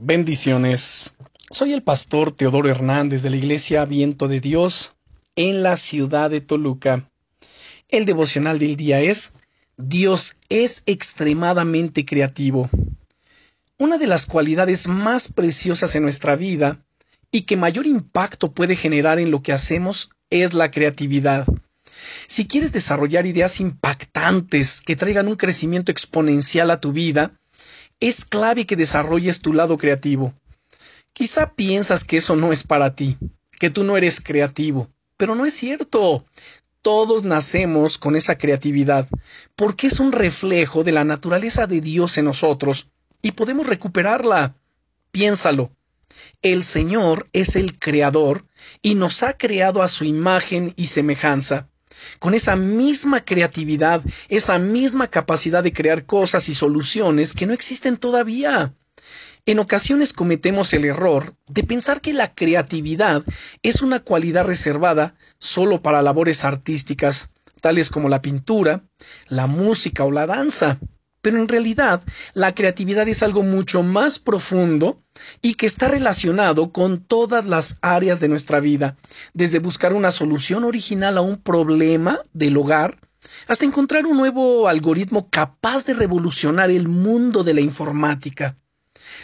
Bendiciones. Soy el pastor Teodoro Hernández de la Iglesia Viento de Dios en la ciudad de Toluca. El devocional del día es Dios es extremadamente creativo. Una de las cualidades más preciosas en nuestra vida y que mayor impacto puede generar en lo que hacemos es la creatividad. Si quieres desarrollar ideas impactantes que traigan un crecimiento exponencial a tu vida, es clave que desarrolles tu lado creativo. Quizá piensas que eso no es para ti, que tú no eres creativo, pero no es cierto. Todos nacemos con esa creatividad, porque es un reflejo de la naturaleza de Dios en nosotros, y podemos recuperarla. Piénsalo. El Señor es el Creador y nos ha creado a su imagen y semejanza con esa misma creatividad, esa misma capacidad de crear cosas y soluciones que no existen todavía. En ocasiones cometemos el error de pensar que la creatividad es una cualidad reservada solo para labores artísticas, tales como la pintura, la música o la danza pero en realidad la creatividad es algo mucho más profundo y que está relacionado con todas las áreas de nuestra vida, desde buscar una solución original a un problema del hogar, hasta encontrar un nuevo algoritmo capaz de revolucionar el mundo de la informática.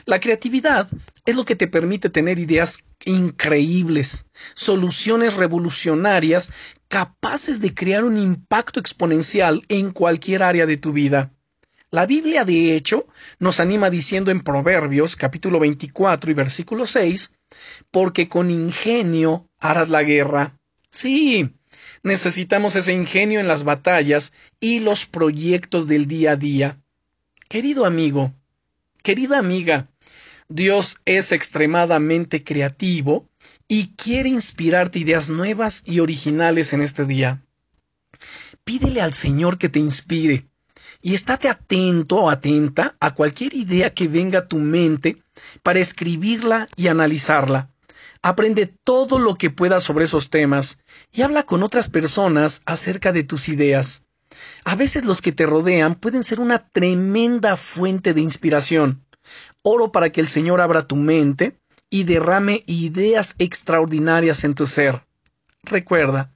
La creatividad es lo que te permite tener ideas increíbles, soluciones revolucionarias capaces de crear un impacto exponencial en cualquier área de tu vida. La Biblia, de hecho, nos anima diciendo en Proverbios capítulo 24 y versículo 6, porque con ingenio harás la guerra. Sí, necesitamos ese ingenio en las batallas y los proyectos del día a día. Querido amigo, querida amiga, Dios es extremadamente creativo y quiere inspirarte ideas nuevas y originales en este día. Pídele al Señor que te inspire y estate atento o atenta a cualquier idea que venga a tu mente para escribirla y analizarla. Aprende todo lo que puedas sobre esos temas y habla con otras personas acerca de tus ideas. A veces los que te rodean pueden ser una tremenda fuente de inspiración. Oro para que el Señor abra tu mente y derrame ideas extraordinarias en tu ser. Recuerda,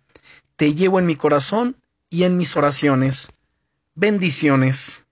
te llevo en mi corazón y en mis oraciones. Bendiciones.